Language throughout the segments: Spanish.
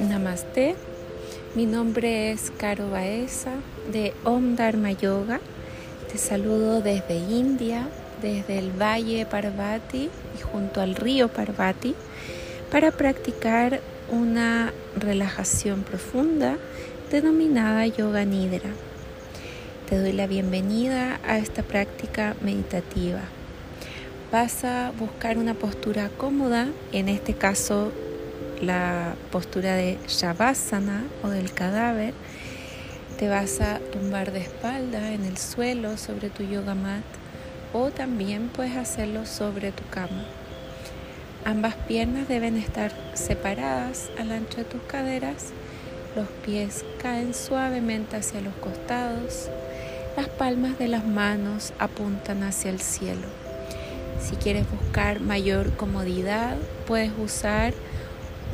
Namaste, mi nombre es Caro Baeza de Om Dharma Yoga. Te saludo desde India, desde el Valle Parvati y junto al río Parvati para practicar una relajación profunda denominada Yoga Nidra. Te doy la bienvenida a esta práctica meditativa. Vas a buscar una postura cómoda, en este caso la postura de Shavasana o del cadáver. Te vas a tumbar de espalda en el suelo sobre tu yoga mat o también puedes hacerlo sobre tu cama. Ambas piernas deben estar separadas al ancho de tus caderas. Los pies caen suavemente hacia los costados. Las palmas de las manos apuntan hacia el cielo. Si quieres buscar mayor comodidad, puedes usar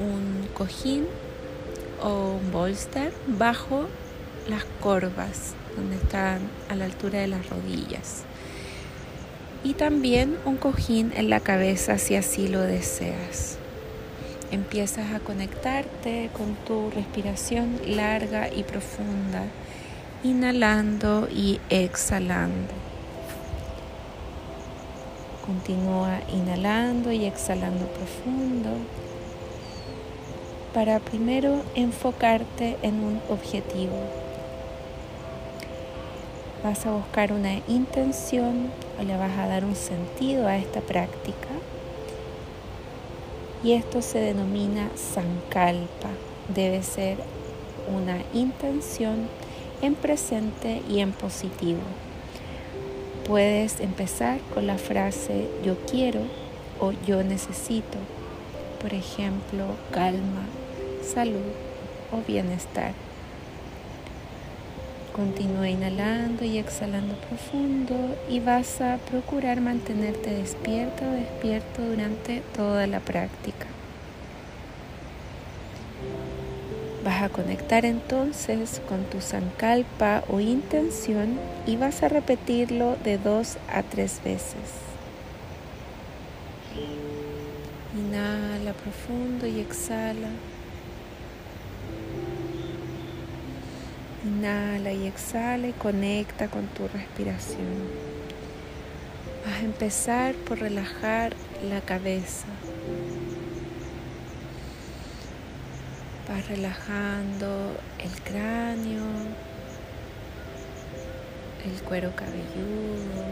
un cojín o un bolster bajo las corvas, donde están a la altura de las rodillas. Y también un cojín en la cabeza si así lo deseas. Empiezas a conectarte con tu respiración larga y profunda, inhalando y exhalando. Continúa inhalando y exhalando profundo para primero enfocarte en un objetivo. Vas a buscar una intención o le vas a dar un sentido a esta práctica. Y esto se denomina sankalpa. Debe ser una intención en presente y en positivo. Puedes empezar con la frase yo quiero o yo necesito. Por ejemplo, calma, salud o bienestar. Continúa inhalando y exhalando profundo y vas a procurar mantenerte despierto o despierto durante toda la práctica. Vas a conectar entonces con tu sankalpa o intención y vas a repetirlo de dos a tres veces. Inhala profundo y exhala. Inhala y exhala y conecta con tu respiración. Vas a empezar por relajar la cabeza. Relajando el cráneo, el cuero cabelludo.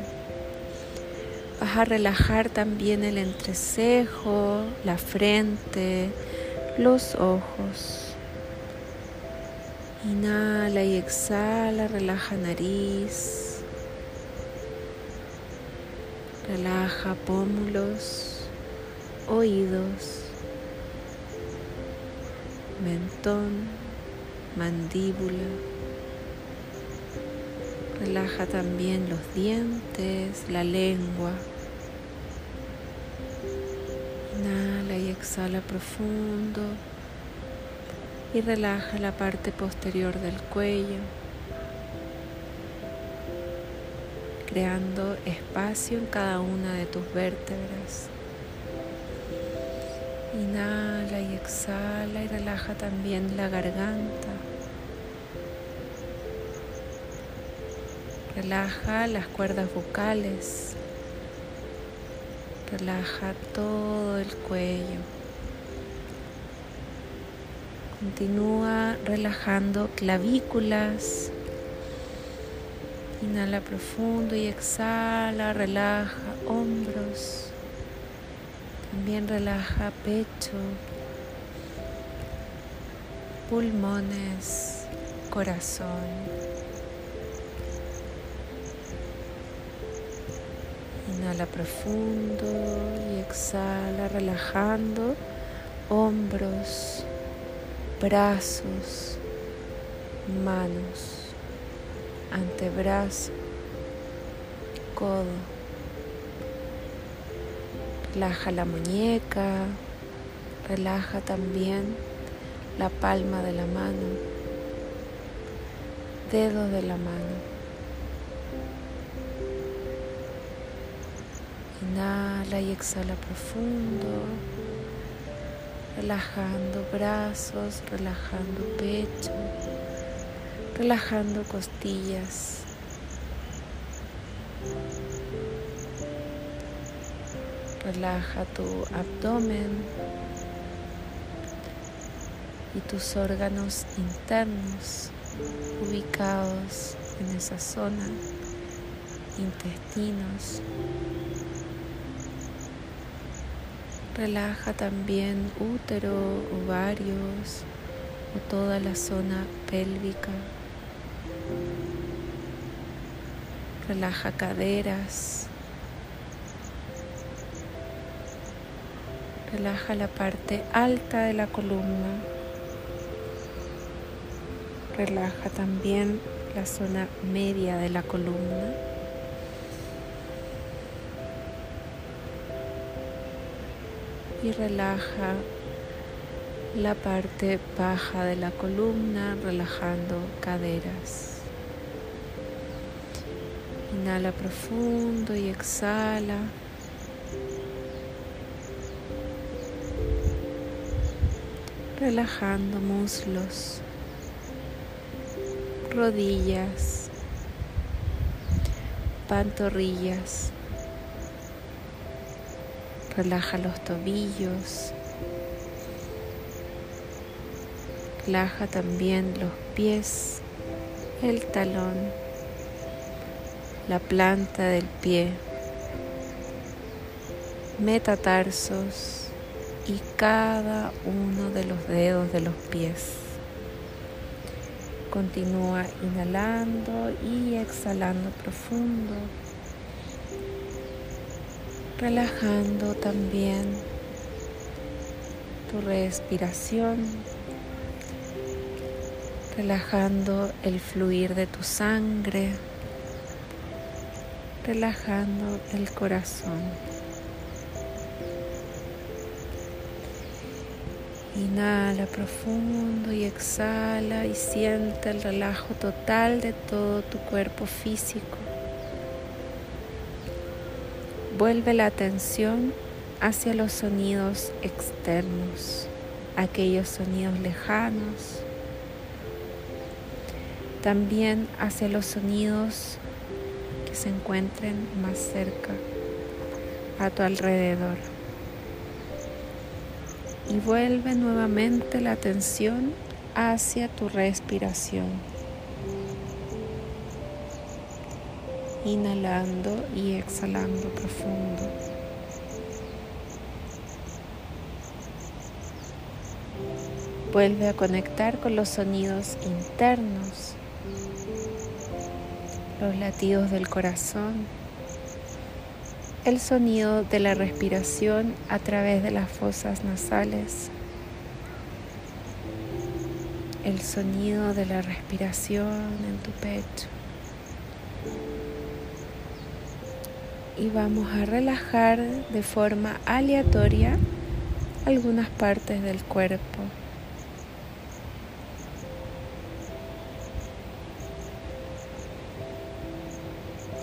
Vas a relajar también el entrecejo, la frente, los ojos. Inhala y exhala, relaja nariz, relaja pómulos, oídos, mentón, mandíbula. Relaja también los dientes, la lengua. Inhala y exhala profundo y relaja la parte posterior del cuello, creando espacio en cada una de tus vértebras. Inhala y exhala y relaja también la garganta. Relaja las cuerdas vocales. Relaja todo el cuello. Continúa relajando clavículas. Inhala profundo y exhala, relaja hombros. También relaja pecho, pulmones, corazón. Inhala profundo y exhala, relajando hombros, brazos, manos, antebrazo, codo. Relaja la muñeca, relaja también la palma de la mano, dedo de la mano. Inhala y exhala profundo, relajando brazos, relajando pecho, relajando costillas. Relaja tu abdomen y tus órganos internos ubicados en esa zona, intestinos. Relaja también útero, ovarios o toda la zona pélvica. Relaja caderas. Relaja la parte alta de la columna. Relaja también la zona media de la columna. Y relaja la parte baja de la columna, relajando caderas. Inhala profundo y exhala. Relajando muslos rodillas, pantorrillas. Relaja los tobillos. Relaja también los pies, el talón, la planta del pie, metatarsos y cada uno de los dedos de los pies. Continúa inhalando y exhalando profundo, relajando también tu respiración, relajando el fluir de tu sangre, relajando el corazón. Inhala profundo y exhala y siente el relajo total de todo tu cuerpo físico. Vuelve la atención hacia los sonidos externos, aquellos sonidos lejanos, también hacia los sonidos que se encuentren más cerca a tu alrededor y vuelve nuevamente la atención hacia tu respiración. Inhalando y exhalando profundo. Vuelve a conectar con los sonidos internos, los latidos del corazón el sonido de la respiración a través de las fosas nasales, el sonido de la respiración en tu pecho. Y vamos a relajar de forma aleatoria algunas partes del cuerpo.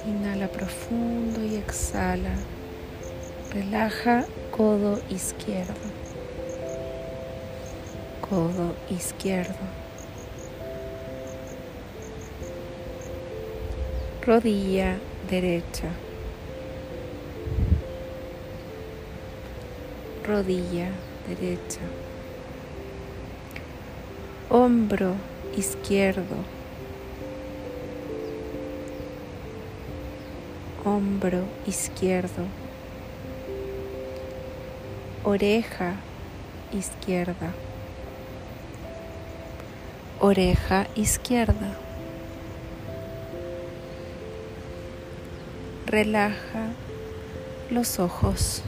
Inhala profundo y exhala. Relaja codo izquierdo. Codo izquierdo. Rodilla derecha. Rodilla derecha. Hombro izquierdo hombro izquierdo, oreja izquierda, oreja izquierda. Relaja los ojos.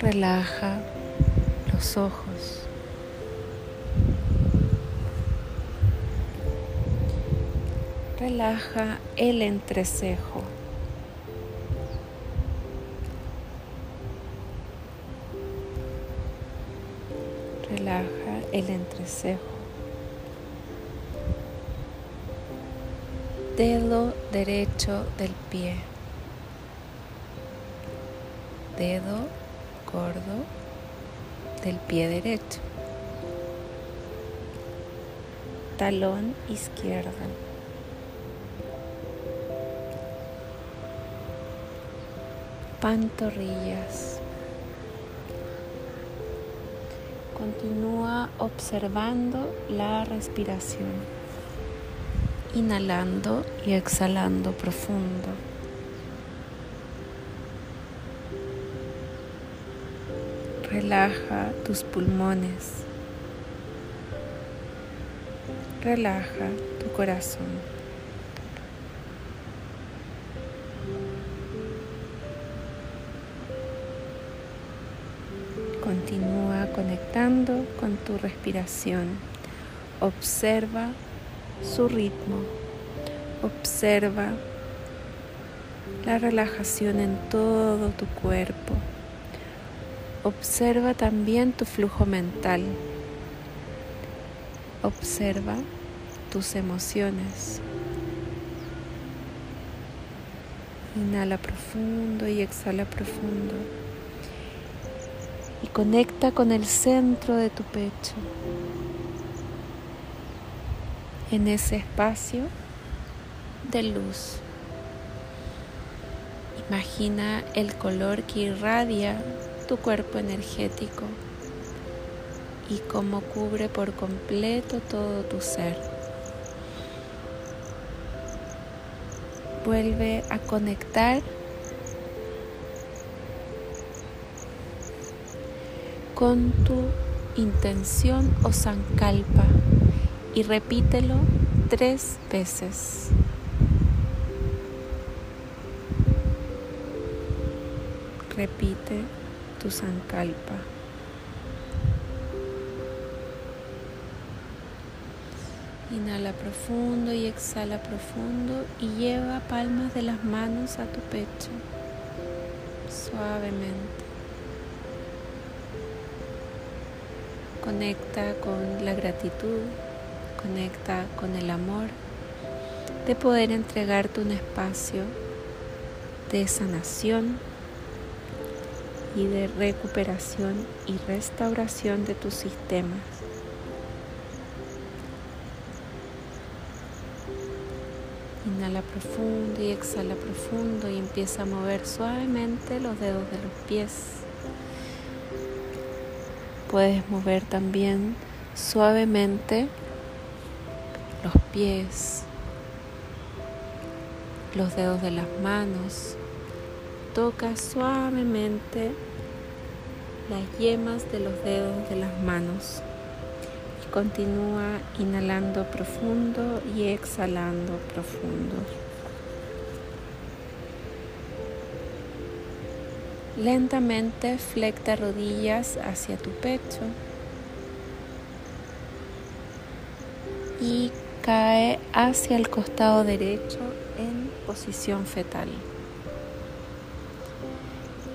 Relaja los ojos. Relaja el entrecejo. Relaja el entrecejo. dedo derecho del pie, dedo gordo del pie derecho, talón izquierdo. Pantorrillas. Continúa observando la respiración, inhalando y exhalando profundo. Relaja tus pulmones. Relaja tu corazón. Conectando con tu respiración. Observa su ritmo. Observa la relajación en todo tu cuerpo. Observa también tu flujo mental. Observa tus emociones. Inhala profundo y exhala profundo y conecta con el centro de tu pecho. En ese espacio de luz. Imagina el color que irradia tu cuerpo energético y cómo cubre por completo todo tu ser. Vuelve a conectar con tu intención o sankalpa y repítelo tres veces. Repite tu sankalpa. Inhala profundo y exhala profundo y lleva palmas de las manos a tu pecho suavemente. Conecta con la gratitud, conecta con el amor de poder entregarte un espacio de sanación y de recuperación y restauración de tus sistemas. Inhala profundo y exhala profundo y empieza a mover suavemente los dedos de los pies Puedes mover también suavemente los pies, los dedos de las manos. Toca suavemente las yemas de los dedos de las manos. Y continúa inhalando profundo y exhalando profundo. Lentamente flecta rodillas hacia tu pecho y cae hacia el costado derecho en posición fetal.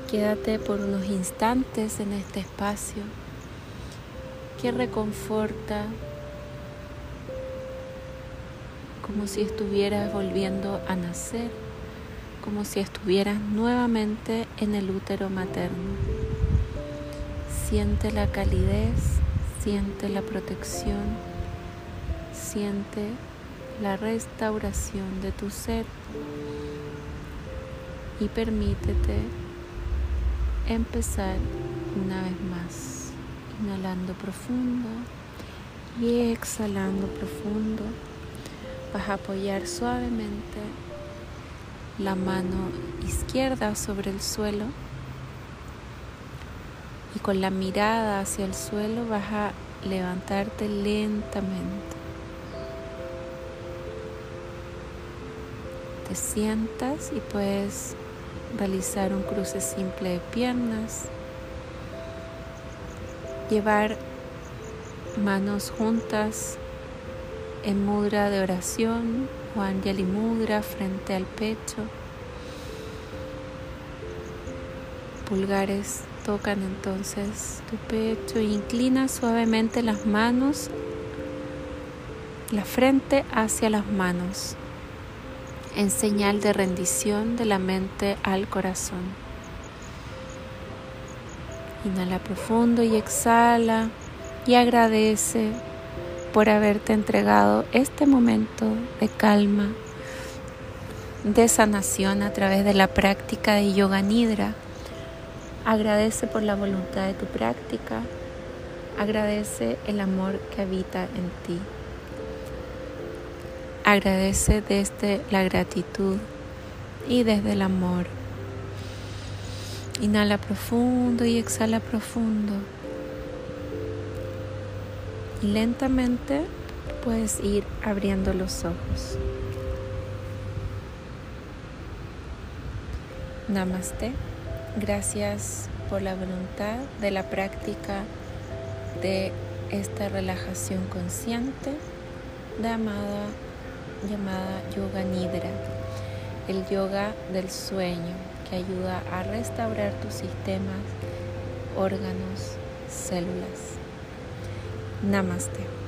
Quédate por unos instantes en este espacio que reconforta como si estuvieras volviendo a nacer como si estuvieras nuevamente en el útero materno. Siente la calidez, siente la protección, siente la restauración de tu ser y permítete empezar una vez más, inhalando profundo y exhalando profundo. Vas a apoyar suavemente la mano izquierda sobre el suelo y con la mirada hacia el suelo vas a levantarte lentamente. Te sientas y puedes realizar un cruce simple de piernas, llevar manos juntas en mudra de oración o Anjali Mudra frente al pecho. Pulgares tocan entonces tu pecho e inclina suavemente las manos, la frente hacia las manos. en señal de rendición de la mente al corazón. Inhala profundo y exhala y agradece por haberte entregado este momento de calma, de sanación a través de la práctica de yoga nidra. Agradece por la voluntad de tu práctica. Agradece el amor que habita en ti. Agradece desde la gratitud y desde el amor. Inhala profundo y exhala profundo. Lentamente puedes ir abriendo los ojos. Namaste. Gracias por la voluntad de la práctica de esta relajación consciente llamada, llamada yoga nidra, el yoga del sueño que ayuda a restaurar tus sistemas, órganos, células. Namaste.